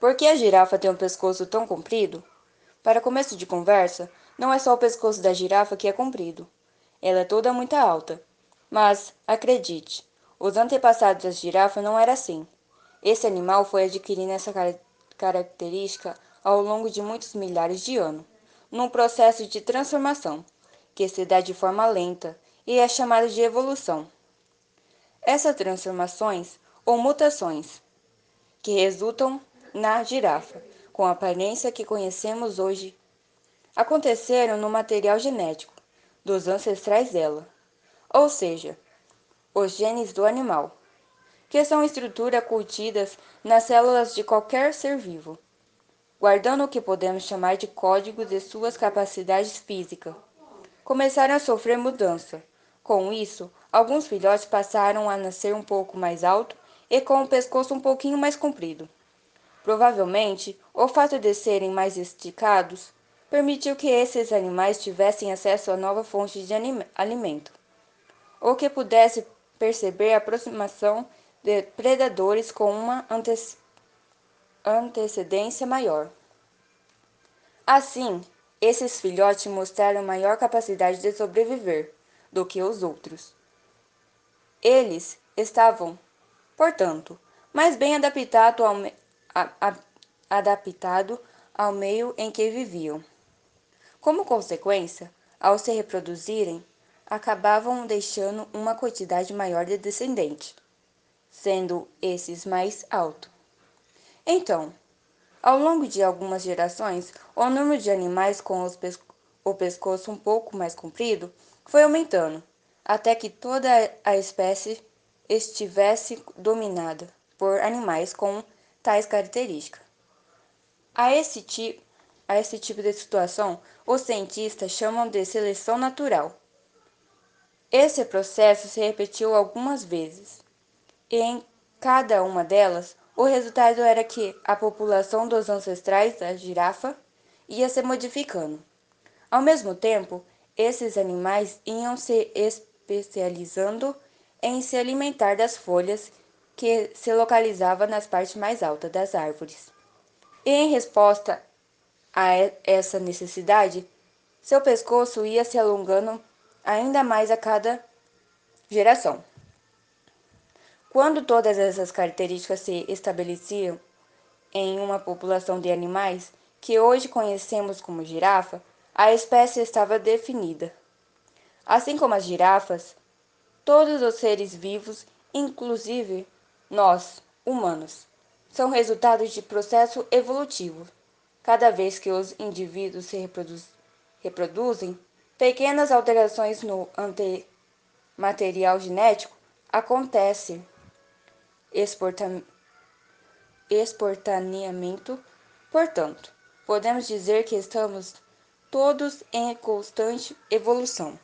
Por que a girafa tem um pescoço tão comprido? Para começo de conversa, não é só o pescoço da girafa que é comprido. Ela é toda muito alta. Mas, acredite, os antepassados da girafa não era assim. Esse animal foi adquirindo essa característica ao longo de muitos milhares de anos, num processo de transformação, que se dá de forma lenta e é chamado de evolução. Essas transformações, ou mutações, que resultam na girafa, com a aparência que conhecemos hoje, aconteceram no material genético dos ancestrais dela, ou seja, os genes do animal, que são estruturas contidas nas células de qualquer ser vivo, guardando o que podemos chamar de código de suas capacidades físicas. Começaram a sofrer mudança. Com isso, alguns filhotes passaram a nascer um pouco mais alto e com o pescoço um pouquinho mais comprido. Provavelmente, o fato de serem mais esticados permitiu que esses animais tivessem acesso a nova fonte de alimento, ou que pudesse perceber a aproximação de predadores com uma antecedência maior. Assim, esses filhotes mostraram maior capacidade de sobreviver do que os outros. Eles estavam, portanto, mais bem adaptado ao, a, a, adaptado ao meio em que viviam. Como consequência, ao se reproduzirem, acabavam deixando uma quantidade maior de descendentes, sendo esses mais altos. Então, ao longo de algumas gerações, o número de animais com pes o pescoço um pouco mais comprido foi aumentando, até que toda a espécie estivesse dominada por animais com tais características. A esse, ti a esse tipo de situação, os cientistas chamam de seleção natural. Esse processo se repetiu algumas vezes, e em cada uma delas, o resultado era que a população dos ancestrais da girafa ia se modificando. Ao mesmo tempo, esses animais iam se especializando em se alimentar das folhas que se localizava nas partes mais altas das árvores. E em resposta a essa necessidade, seu pescoço ia se alongando ainda mais a cada geração. Quando todas essas características se estabeleciam em uma população de animais que hoje conhecemos como girafa, a espécie estava definida. Assim como as girafas, todos os seres vivos, inclusive nós, humanos, são resultados de processo evolutivo. Cada vez que os indivíduos se reproduz, reproduzem, pequenas alterações no material genético acontecem espontaneamente. Portanto, podemos dizer que estamos todos em constante evolução.